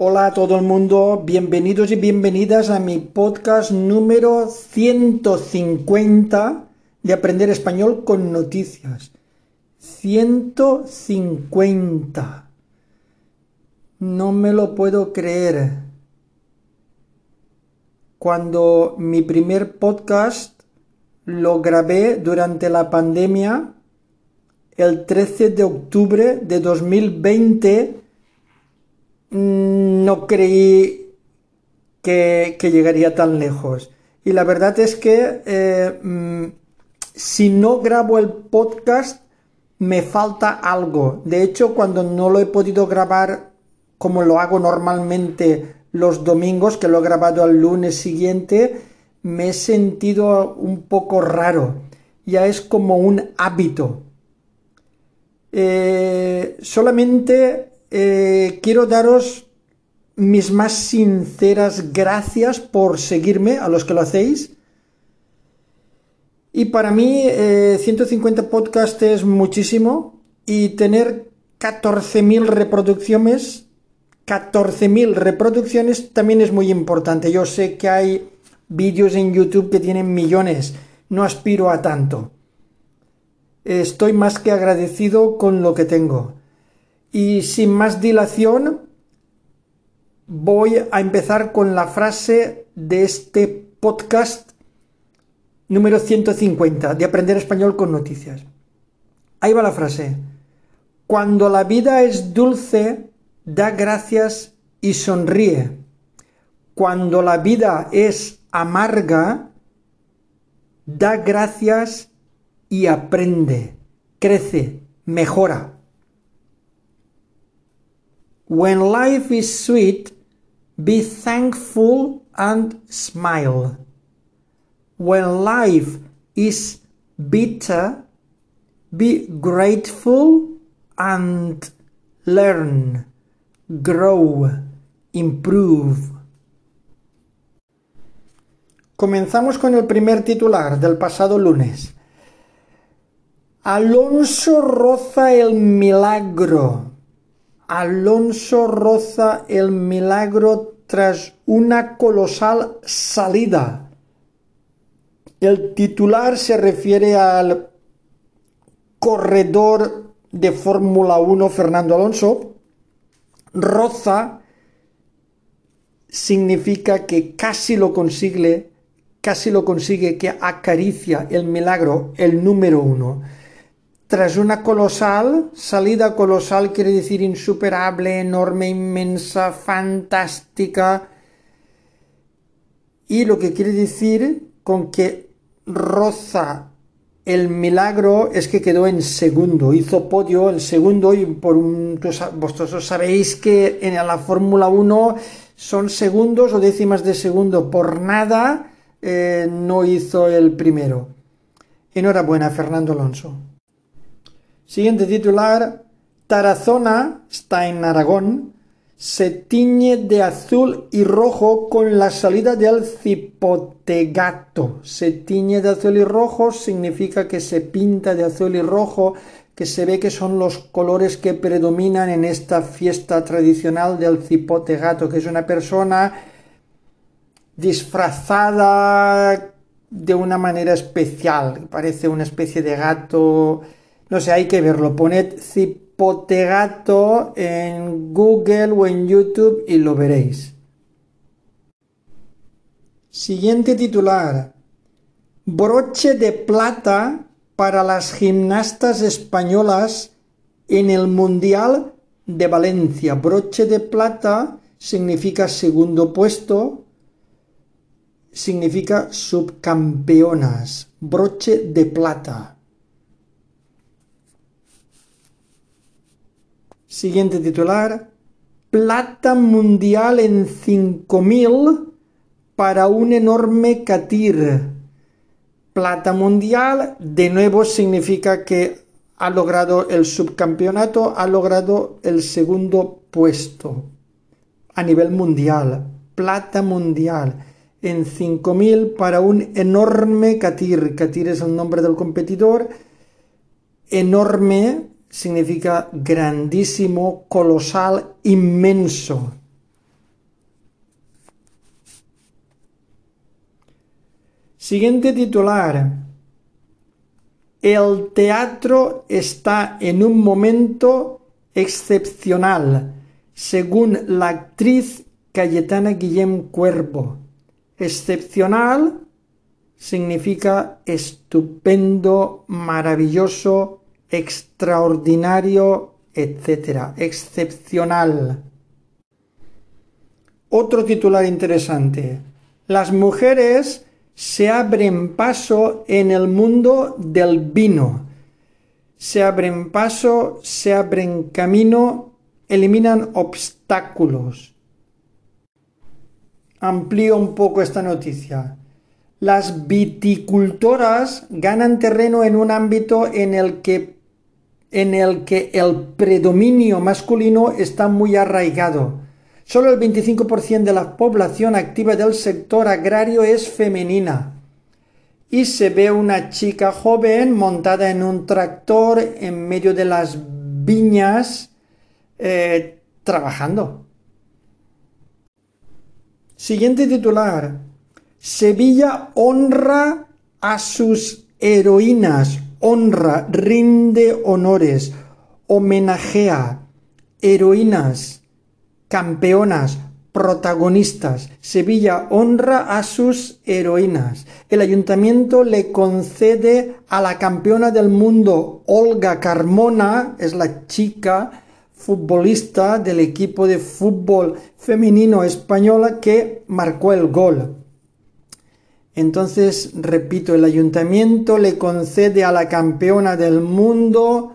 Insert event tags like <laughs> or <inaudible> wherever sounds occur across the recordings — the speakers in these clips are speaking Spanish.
Hola a todo el mundo, bienvenidos y bienvenidas a mi podcast número 150 de Aprender Español con Noticias. 150. No me lo puedo creer. Cuando mi primer podcast lo grabé durante la pandemia, el 13 de octubre de 2020, Mm, no creí que, llegaría tan lejos. Y la verdad es que eh, mm, si no grabo el podcast, me falta algo. De hecho, cuando no lo he podido grabar como lo hago normalmente los domingos, que lo he grabado al lunes siguiente, me he sentido un poco raro. Ya es como un hábito. Eh, solamente eh, quiero daros mis más sinceras gracias por seguirme, a los que lo hacéis. Y para mí 150 eh, podcasts es muchísimo y tener 14.000 reproducciones, 14.000 reproducciones también es muy importante. Yo sé que hay vídeos en YouTube que tienen millones, no aspiro a tanto. Estoy más que agradecido con lo que tengo. Y sin más dilación, voy a empezar con la frase de este podcast número 150 de Aprender Español con Noticias. Ahí va la frase. Cuando la vida es dulce, da gracias y sonríe. Cuando la vida es amarga, da gracias y aprende, crece, mejora. When life is sweet, be thankful and smile. When life is bitter, be grateful and learn, grow, improve. Comenzamos con el primer titular del pasado lunes. Alonso roza el milagro. Alonso roza el milagro tras una colosal salida. El titular se refiere al corredor de Fórmula 1 Fernando Alonso. Roza significa que casi lo consigue, casi lo consigue, que acaricia el milagro, el número uno. Tras una colosal, salida colosal quiere decir insuperable, enorme, inmensa, fantástica. Y lo que quiere decir con que roza el milagro es que quedó en segundo, hizo podio el segundo y por un, vosotros sabéis que en la Fórmula 1 son segundos o décimas de segundo, por nada eh, no hizo el primero. Enhorabuena, Fernando Alonso. Siguiente titular, Tarazona, está en Aragón, se tiñe de azul y rojo con la salida del cipotegato. Se tiñe de azul y rojo significa que se pinta de azul y rojo, que se ve que son los colores que predominan en esta fiesta tradicional del cipotegato, que es una persona disfrazada de una manera especial, parece una especie de gato no sé, hay que verlo. Poned cipotegato en Google o en YouTube y lo veréis. Siguiente titular. Broche de plata para las gimnastas españolas en el Mundial de Valencia. Broche de plata significa segundo puesto, significa subcampeonas. Broche de plata. Siguiente titular. Plata mundial en 5000 para un enorme catir. Plata mundial de nuevo significa que ha logrado el subcampeonato, ha logrado el segundo puesto a nivel mundial. Plata mundial en 5000 para un enorme catir. Catir es el nombre del competidor. Enorme significa grandísimo, colosal, inmenso. Siguiente titular. El teatro está en un momento excepcional, según la actriz Cayetana Guillem Cuervo. Excepcional significa estupendo, maravilloso, extraordinario, etc. Excepcional. Otro titular interesante. Las mujeres se abren paso en el mundo del vino. Se abren paso, se abren camino, eliminan obstáculos. Amplío un poco esta noticia. Las viticultoras ganan terreno en un ámbito en el que en el que el predominio masculino está muy arraigado Solo el 25% de la población activa del sector agrario es femenina. Y se ve una chica joven montada en un tractor en medio de las viñas eh, trabajando. Siguiente titular. Sevilla honra a sus heroínas, honra, rinde honores, homenajea, heroínas campeonas, protagonistas. Sevilla honra a sus heroínas. El ayuntamiento le concede a la campeona del mundo, Olga Carmona, es la chica futbolista del equipo de fútbol femenino española que marcó el gol. Entonces, repito, el ayuntamiento le concede a la campeona del mundo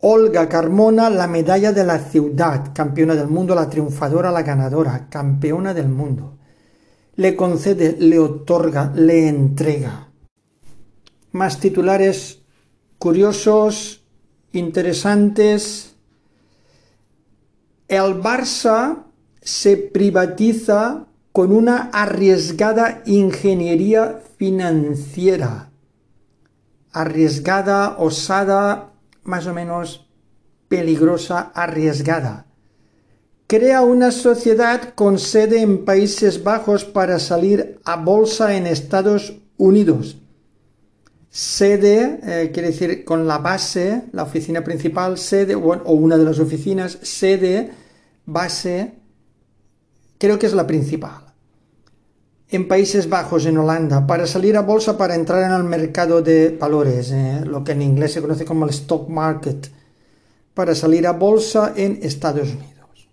Olga Carmona, la medalla de la ciudad, campeona del mundo, la triunfadora, la ganadora, campeona del mundo. Le concede, le otorga, le entrega. Más titulares curiosos, interesantes. El Barça se privatiza con una arriesgada ingeniería financiera. Arriesgada, osada, más o menos peligrosa, arriesgada. Crea una sociedad con sede en Países Bajos para salir a bolsa en Estados Unidos. Sede, eh, quiere decir con la base, la oficina principal, sede, o una de las oficinas, sede, base, creo que es la principal en Países Bajos, en Holanda, para salir a bolsa, para entrar en el mercado de valores, eh, lo que en inglés se conoce como el stock market, para salir a bolsa en Estados Unidos.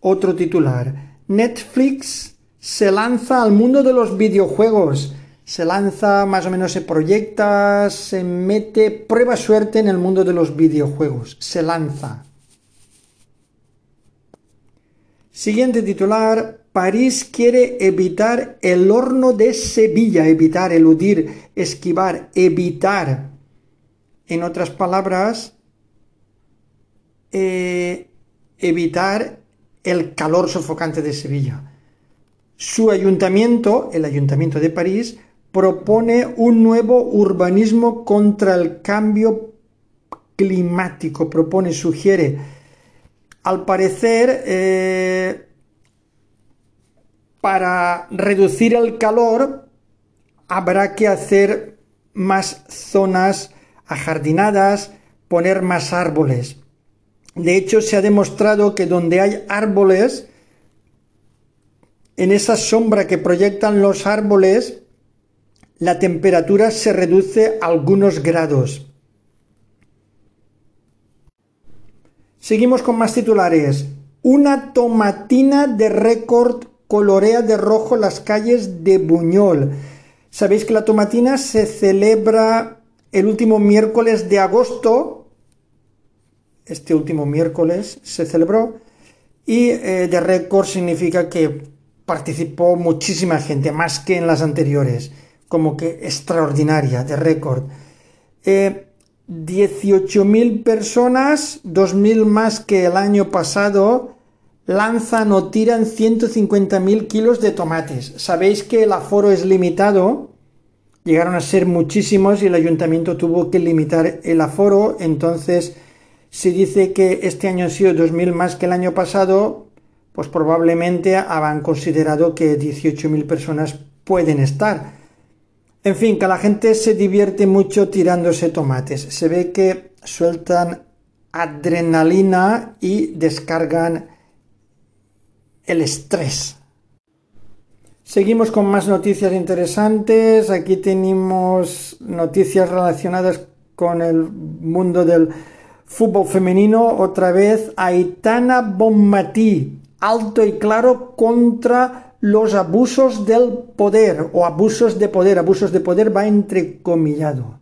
Otro titular. Netflix se lanza al mundo de los videojuegos. Se lanza, más o menos se proyecta, se mete, prueba suerte en el mundo de los videojuegos. Se lanza. Siguiente titular. París quiere evitar el horno de Sevilla, evitar, eludir, esquivar, evitar. En otras palabras, eh, evitar el calor sofocante de Sevilla. Su ayuntamiento, el ayuntamiento de París, propone un nuevo urbanismo contra el cambio climático, propone, sugiere. Al parecer, eh, para reducir el calor habrá que hacer más zonas ajardinadas, poner más árboles. De hecho, se ha demostrado que donde hay árboles, en esa sombra que proyectan los árboles, la temperatura se reduce a algunos grados. Seguimos con más titulares. Una tomatina de récord colorea de rojo las calles de Buñol. Sabéis que la tomatina se celebra el último miércoles de agosto. Este último miércoles se celebró. Y eh, de récord significa que participó muchísima gente, más que en las anteriores. Como que extraordinaria, de récord. Eh, 18.000 personas, 2.000 más que el año pasado lanzan o tiran 150.000 kilos de tomates. Sabéis que el aforo es limitado, llegaron a ser muchísimos y el ayuntamiento tuvo que limitar el aforo, entonces si dice que este año ha sido 2.000 más que el año pasado, pues probablemente habrán considerado que 18.000 personas pueden estar. En fin, que la gente se divierte mucho tirándose tomates. Se ve que sueltan adrenalina y descargan el estrés. Seguimos con más noticias interesantes. Aquí tenemos noticias relacionadas con el mundo del fútbol femenino. Otra vez, Aitana Bonmatí, alto y claro contra los abusos del poder o abusos de poder. Abusos de poder va entrecomillado.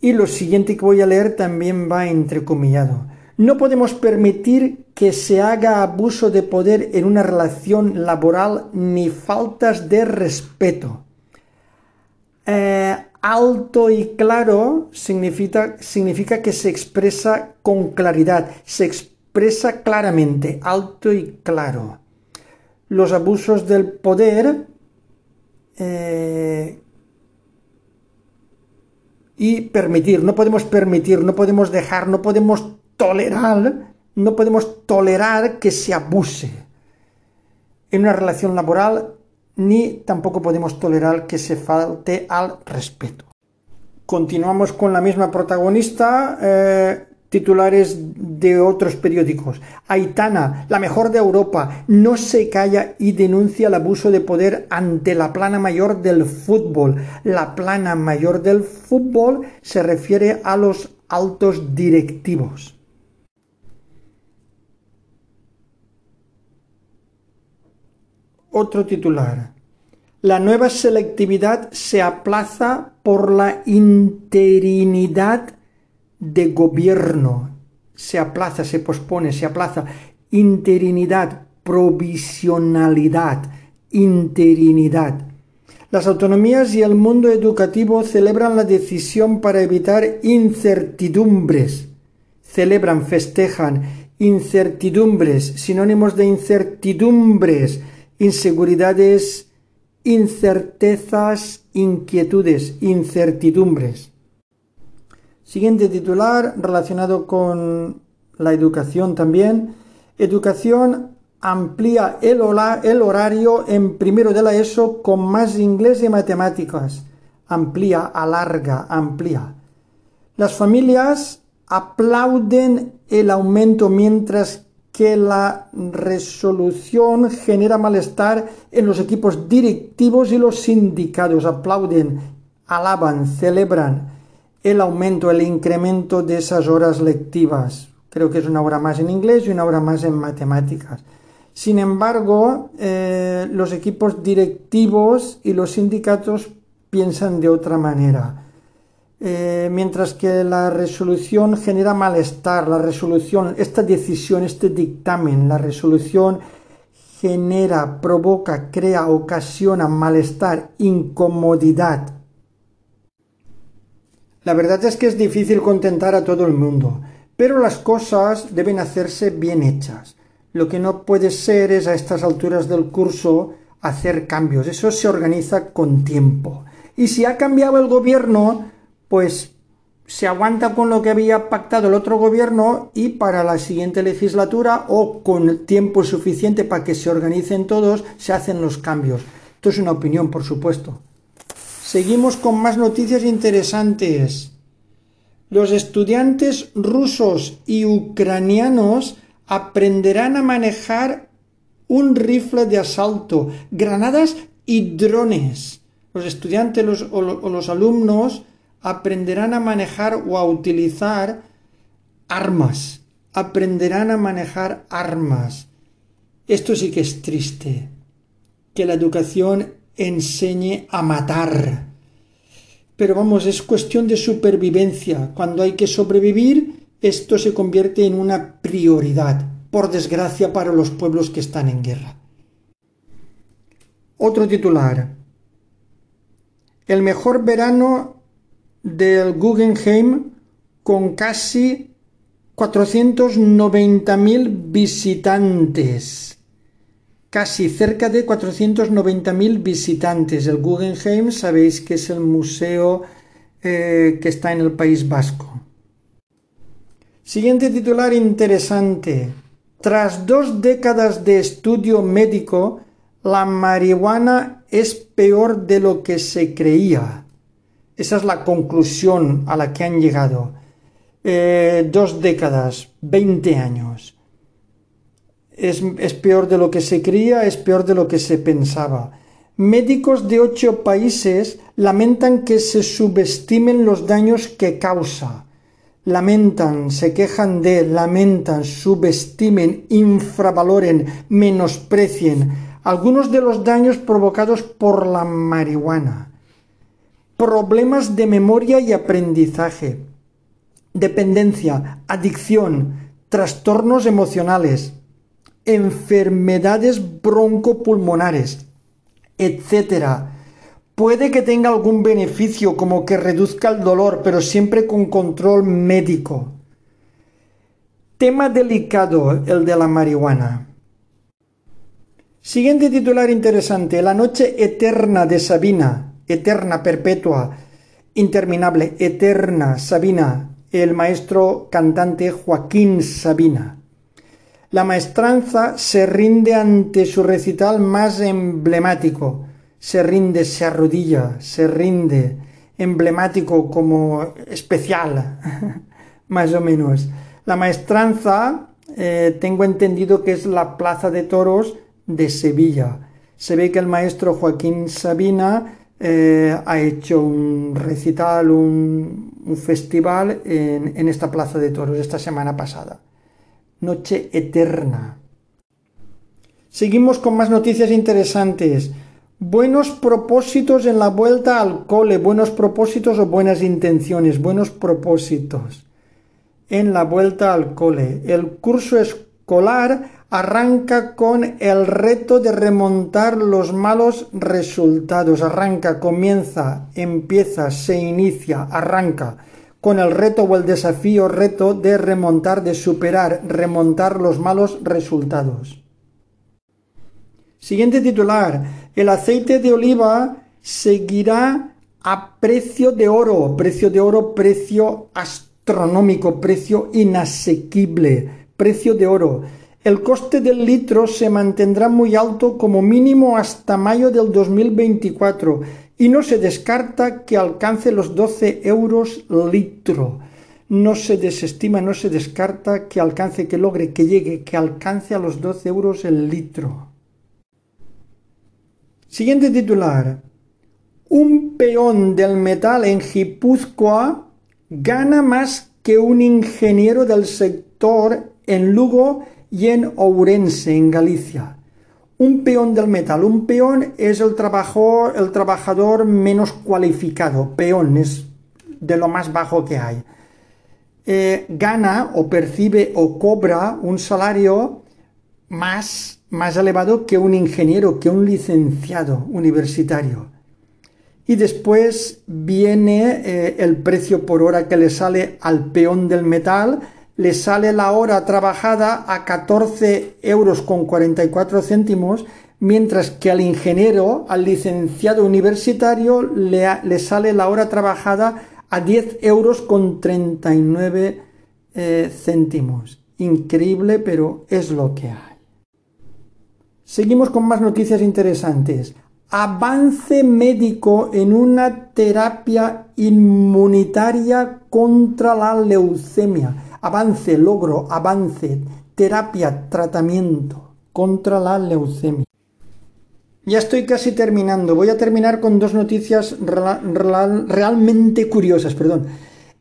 Y lo siguiente que voy a leer también va entrecomillado. No podemos permitir que se haga abuso de poder en una relación laboral ni faltas de respeto. Eh, alto y claro significa, significa que se expresa con claridad, se expresa claramente, alto y claro. Los abusos del poder eh, y permitir, no podemos permitir, no podemos dejar, no podemos tolerar, no podemos tolerar que se abuse en una relación laboral, ni tampoco podemos tolerar que se falte al respeto. Continuamos con la misma protagonista, eh, titulares de otros periódicos. Aitana, la mejor de Europa, no se calla y denuncia el abuso de poder ante la plana mayor del fútbol. La plana mayor del fútbol se refiere a los altos directivos. Otro titular. La nueva selectividad se aplaza por la interinidad de gobierno. Se aplaza, se pospone, se aplaza. Interinidad, provisionalidad, interinidad. Las autonomías y el mundo educativo celebran la decisión para evitar incertidumbres. Celebran, festejan incertidumbres, sinónimos de incertidumbres inseguridades, incertezas, inquietudes, incertidumbres. Siguiente titular relacionado con la educación también. Educación amplía el, el horario en primero de la ESO con más inglés y matemáticas. Amplía, alarga, amplía. Las familias aplauden el aumento mientras que la resolución genera malestar en los equipos directivos y los sindicatos. Aplauden, alaban, celebran el aumento, el incremento de esas horas lectivas. Creo que es una hora más en inglés y una hora más en matemáticas. Sin embargo, eh, los equipos directivos y los sindicatos piensan de otra manera. Eh, mientras que la resolución genera malestar, la resolución, esta decisión, este dictamen, la resolución genera, provoca, crea, ocasiona malestar, incomodidad. La verdad es que es difícil contentar a todo el mundo, pero las cosas deben hacerse bien hechas. Lo que no puede ser es a estas alturas del curso hacer cambios. Eso se organiza con tiempo. Y si ha cambiado el gobierno, pues se aguanta con lo que había pactado el otro gobierno y para la siguiente legislatura o con tiempo suficiente para que se organicen todos, se hacen los cambios. Esto es una opinión, por supuesto. Seguimos con más noticias interesantes. Los estudiantes rusos y ucranianos aprenderán a manejar un rifle de asalto, granadas y drones. Los estudiantes o los alumnos aprenderán a manejar o a utilizar armas, aprenderán a manejar armas. Esto sí que es triste, que la educación enseñe a matar. Pero vamos, es cuestión de supervivencia. Cuando hay que sobrevivir, esto se convierte en una prioridad, por desgracia para los pueblos que están en guerra. Otro titular. El mejor verano del Guggenheim con casi 490.000 visitantes. Casi cerca de 490.000 visitantes. El Guggenheim sabéis que es el museo eh, que está en el País Vasco. Siguiente titular interesante. Tras dos décadas de estudio médico, la marihuana es peor de lo que se creía. Esa es la conclusión a la que han llegado. Eh, dos décadas, 20 años. Es, es peor de lo que se creía, es peor de lo que se pensaba. Médicos de ocho países lamentan que se subestimen los daños que causa. Lamentan, se quejan de, lamentan, subestimen, infravaloren, menosprecien algunos de los daños provocados por la marihuana. Problemas de memoria y aprendizaje, dependencia, adicción, trastornos emocionales, enfermedades broncopulmonares, etc. Puede que tenga algún beneficio como que reduzca el dolor, pero siempre con control médico. Tema delicado el de la marihuana. Siguiente titular interesante. La noche eterna de Sabina. Eterna, perpetua, interminable, eterna, Sabina. El maestro cantante Joaquín Sabina. La maestranza se rinde ante su recital más emblemático. Se rinde, se arrodilla, se rinde. Emblemático como especial, <laughs> más o menos. La maestranza, eh, tengo entendido que es la plaza de toros de Sevilla. Se ve que el maestro Joaquín Sabina eh, ha hecho un recital, un, festival en, en esta plaza de toros esta semana pasada noche eterna. Seguimos con más noticias interesantes. Buenos propósitos en la vuelta al cole, buenos propósitos o buenas intenciones, buenos propósitos en la vuelta al cole. El curso escolar arranca con el reto de remontar los malos resultados. Arranca, comienza, empieza, se inicia, arranca con el reto o el desafío reto de remontar, de superar, remontar los malos resultados. Siguiente titular. El aceite de oliva seguirá a precio de oro. Precio de oro, precio astronómico, precio inasequible. Precio de oro. El coste del litro se mantendrá muy alto como mínimo hasta mayo del 2024 y no se descarta que alcance los 12 euros litro. No se desestima, no se descarta que alcance, que logre, que llegue, que alcance a los 12 euros el litro. Siguiente titular. Un peón del metal en Guipúzcoa gana más que un ingeniero del sector en Lugo y en Ourense, en Galicia un peón del metal. Un peón es el, trabajador menos cualificado. Peón es de lo más bajo que hay. Eh, gana o percibe o cobra un salario más, más elevado que un ingeniero, que un licenciado universitario. Y después viene eh, el precio por hora que le sale al peón del metal, le sale la hora trabajada a 14 euros con 44 céntimos, mientras que al ingeniero, al licenciado universitario, le, le sale la hora trabajada a 10 euros con 39 eh, céntimos. Increíble, pero es lo que hay. Seguimos con más noticias interesantes. Avance médico en una terapia inmunitaria contra la leucemia avance, logro, avance, terapia, tratamiento contra la leucemia. Ya estoy casi terminando. Voy a terminar con dos noticias realmente curiosas. Perdón.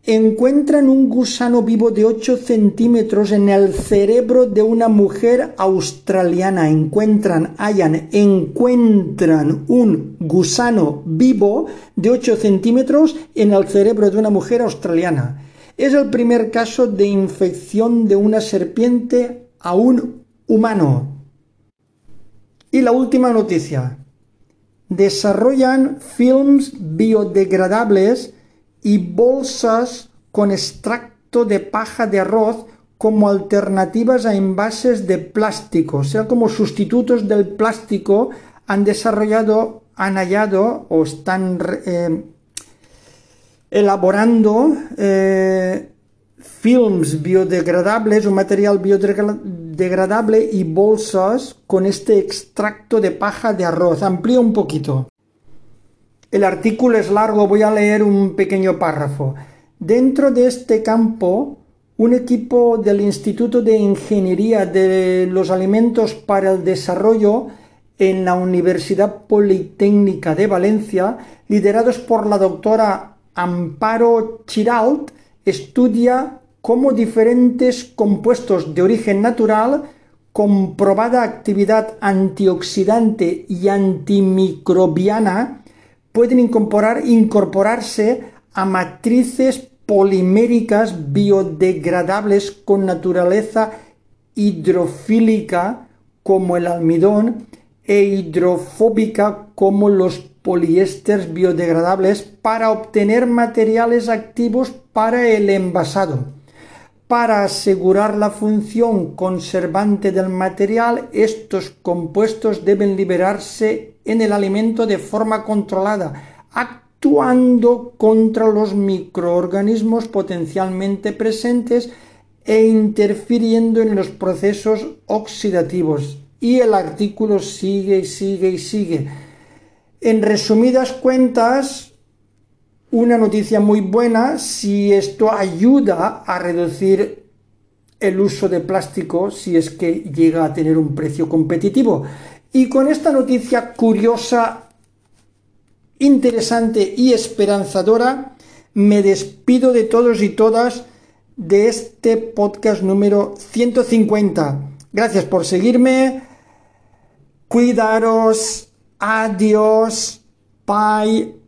Encuentran un gusano vivo de 8 centímetros en el cerebro de una mujer australiana. Encuentran, hayan, encuentran un gusano vivo de 8 centímetros en el cerebro de una mujer australiana. Es el primer caso de infección de una serpiente a un humano. Y la última noticia. Desarrollan films biodegradables y bolsas con extracto de paja de arroz como alternativas a envases de plástico, o sea, como sustitutos del plástico, han desarrollado, han hallado o están eh, elaborando eh, films biodegradables, un material biodegradable y bolsas con este extracto de paja de arroz. Amplío un poquito. El artículo es largo, voy a leer un pequeño párrafo. Dentro de este campo, un equipo del Instituto de Ingeniería de los Alimentos para el Desarrollo en la Universidad Politécnica de Valencia, liderados por la doctora Amparo Chiralt, estudia cómo diferentes compuestos de origen natural, comprobada actividad antioxidante y antimicrobiana, pueden incorporar, incorporarse a matrices poliméricas biodegradables con naturaleza hidrofílica como el almidón e hidrofóbica como los poliésteres biodegradables para obtener materiales activos para el envasado. Para asegurar la función conservante del material, estos compuestos deben liberarse en el alimento de forma controlada, actuando contra los microorganismos potencialmente presentes e interfiriendo en los procesos oxidativos. Y el artículo sigue y sigue y sigue. En resumidas cuentas, una noticia muy buena si esto ayuda a reducir el uso de plástico si es que llega a tener un precio competitivo. Y con esta noticia curiosa, interesante y esperanzadora, me despido de todos y todas de este podcast número 150. Gracias por seguirme. Cuidaros. Adiós. Bye.